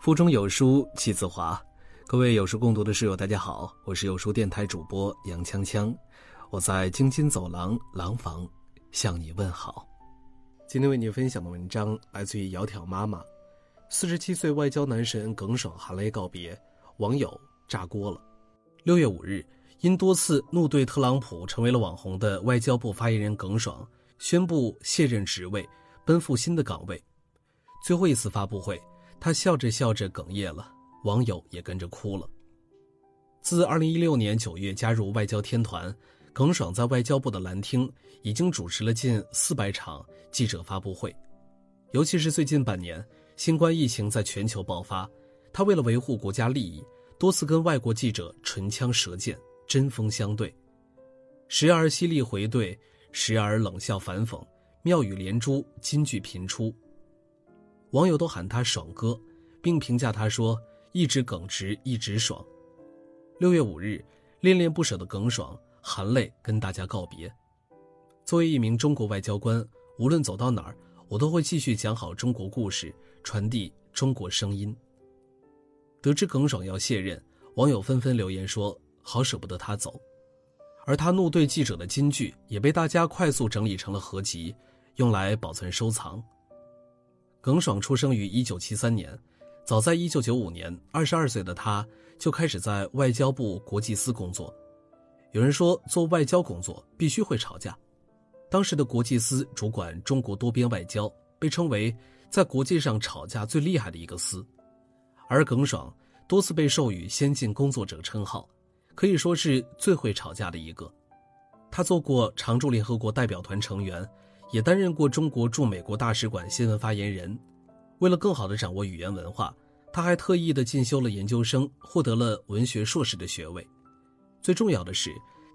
腹中有书气自华，各位有书共读的室友，大家好，我是有书电台主播杨锵锵，我在京津走廊廊坊向你问好。今天为你分享的文章来自于窈窕妈妈，四十七岁外交男神耿爽含泪告别，网友炸锅了。六月五日，因多次怒对特朗普成为了网红的外交部发言人耿爽宣布卸任职位，奔赴新的岗位。最后一次发布会。他笑着笑着哽咽了，网友也跟着哭了。自2016年9月加入外交天团，耿爽在外交部的蓝厅已经主持了近400场记者发布会。尤其是最近半年，新冠疫情在全球爆发，他为了维护国家利益，多次跟外国记者唇枪舌剑、针锋相对，时而犀利回怼，时而冷笑反讽，妙语连珠，金句频出。网友都喊他“爽哥”，并评价他说：“一直耿直，一直爽。”六月五日，恋恋不舍的耿爽含泪跟大家告别。作为一名中国外交官，无论走到哪儿，我都会继续讲好中国故事，传递中国声音。得知耿爽要卸任，网友纷纷留言说：“好舍不得他走。”而他怒对记者的金句也被大家快速整理成了合集，用来保存收藏。耿爽出生于一九七三年，早在一九九五年，二十二岁的他就开始在外交部国际司工作。有人说，做外交工作必须会吵架。当时的国际司主管中国多边外交，被称为在国际上吵架最厉害的一个司。而耿爽多次被授予先进工作者称号，可以说是最会吵架的一个。他做过常驻联合国代表团成员。也担任过中国驻美国大使馆新闻发言人。为了更好地掌握语言文化，他还特意地进修了研究生，获得了文学硕士的学位。最重要的是，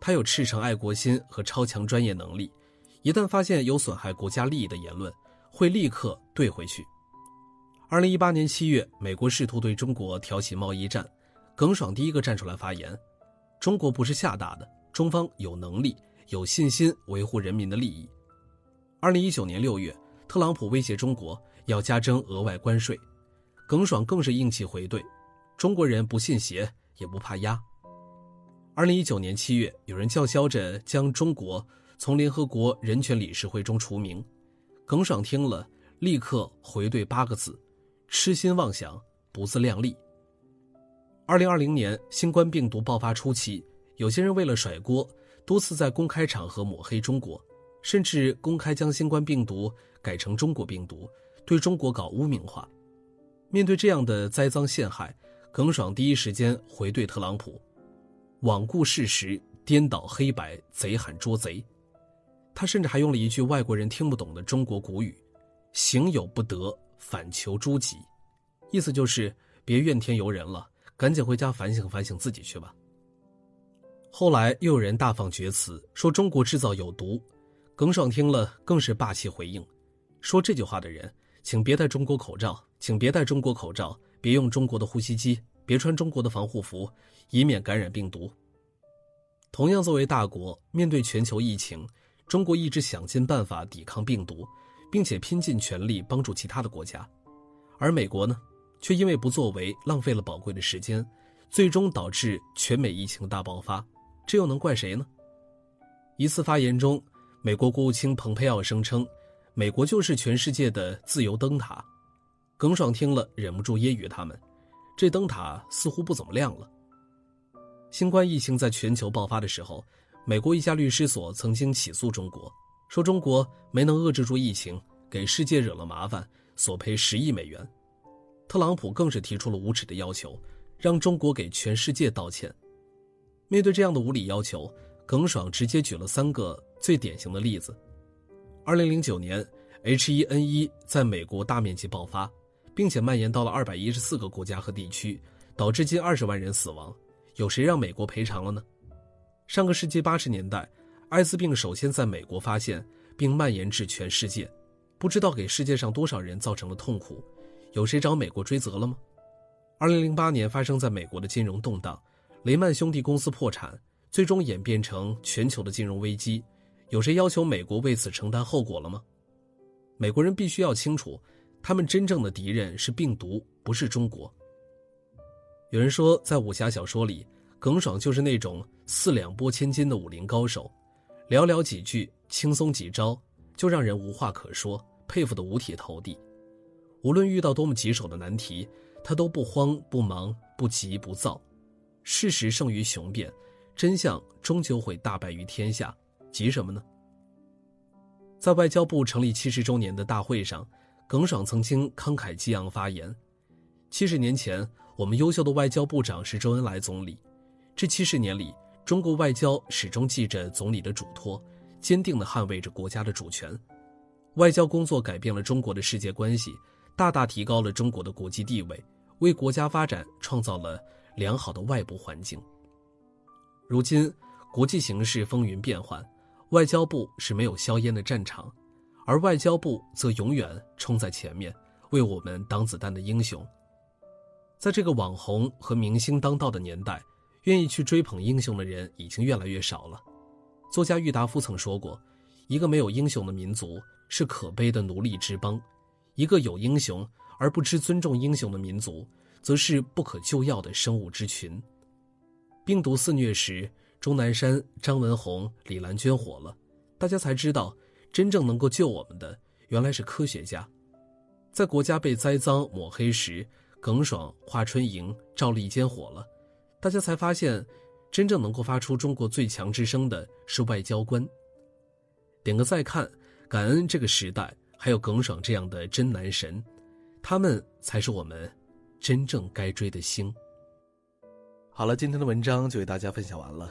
他有赤诚爱国心和超强专业能力。一旦发现有损害国家利益的言论，会立刻怼回去。二零一八年七月，美国试图对中国挑起贸易战，耿爽第一个站出来发言：“中国不是吓大的，中方有能力、有信心维护人民的利益。”二零一九年六月，特朗普威胁中国要加征额外关税，耿爽更是硬气回怼：“中国人不信邪，也不怕压。”二零一九年七月，有人叫嚣着将中国从联合国人权理事会中除名，耿爽听了立刻回怼八个字：“痴心妄想，不自量力。”二零二零年新冠病毒爆发初期，有些人为了甩锅，多次在公开场合抹黑中国。甚至公开将新冠病毒改成中国病毒，对中国搞污名化。面对这样的栽赃陷害，耿爽第一时间回怼特朗普，罔顾事实，颠倒黑白，贼喊捉贼。他甚至还用了一句外国人听不懂的中国古语：“行有不得，反求诸己。”意思就是别怨天尤人了，赶紧回家反省反省自己去吧。后来又有人大放厥词，说中国制造有毒。耿爽听了更是霸气回应，说这句话的人，请别戴中国口罩，请别戴中国口罩，别用中国的呼吸机，别穿中国的防护服，以免感染病毒。同样作为大国，面对全球疫情，中国一直想尽办法抵抗病毒，并且拼尽全力帮助其他的国家，而美国呢，却因为不作为，浪费了宝贵的时间，最终导致全美疫情大爆发，这又能怪谁呢？一次发言中。美国国务卿蓬佩奥声称，美国就是全世界的自由灯塔。耿爽听了忍不住揶揄他们：“这灯塔似乎不怎么亮了。”新冠疫情在全球爆发的时候，美国一家律师所曾经起诉中国，说中国没能遏制住疫情，给世界惹了麻烦，索赔十亿美元。特朗普更是提出了无耻的要求，让中国给全世界道歉。面对这样的无理要求，耿爽直接举了三个。最典型的例子，二零零九年，H1N1 在美国大面积爆发，并且蔓延到了二百一十四个国家和地区，导致近二十万人死亡。有谁让美国赔偿了呢？上个世纪八十年代，艾滋病首先在美国发现，并蔓延至全世界，不知道给世界上多少人造成了痛苦。有谁找美国追责了吗？二零零八年发生在美国的金融动荡，雷曼兄弟公司破产，最终演变成全球的金融危机。有谁要求美国为此承担后果了吗？美国人必须要清楚，他们真正的敌人是病毒，不是中国。有人说，在武侠小说里，耿爽就是那种四两拨千斤的武林高手，寥寥几句，轻松几招，就让人无话可说，佩服的五体投地。无论遇到多么棘手的难题，他都不慌不忙不急不躁。事实胜于雄辩，真相终究会大白于天下，急什么呢？在外交部成立七十周年的大会上，耿爽曾经慷慨激昂发言：七十年前。我们优秀的外交部长是周恩来总理，这七十年里，中国外交始终记着总理的嘱托，坚定地捍卫着国家的主权。外交工作改变了中国的世界关系，大大提高了中国的国际地位，为国家发展创造了良好的外部环境。如今，国际形势风云变幻，外交部是没有硝烟的战场，而外交部则永远冲在前面，为我们挡子弹的英雄。在这个网红和明星当道的年代，愿意去追捧英雄的人已经越来越少了。作家郁达夫曾说过：“一个没有英雄的民族是可悲的奴隶之邦；一个有英雄而不知尊重英雄的民族，则是不可救药的生物之群。”病毒肆虐时，钟南山、张文宏、李兰娟火了，大家才知道，真正能够救我们的原来是科学家。在国家被栽赃抹黑时，耿爽、华春莹、赵立坚火了，大家才发现，真正能够发出中国最强之声的是外交官。点个再看，感恩这个时代还有耿爽这样的真男神，他们才是我们真正该追的星。好了，今天的文章就为大家分享完了。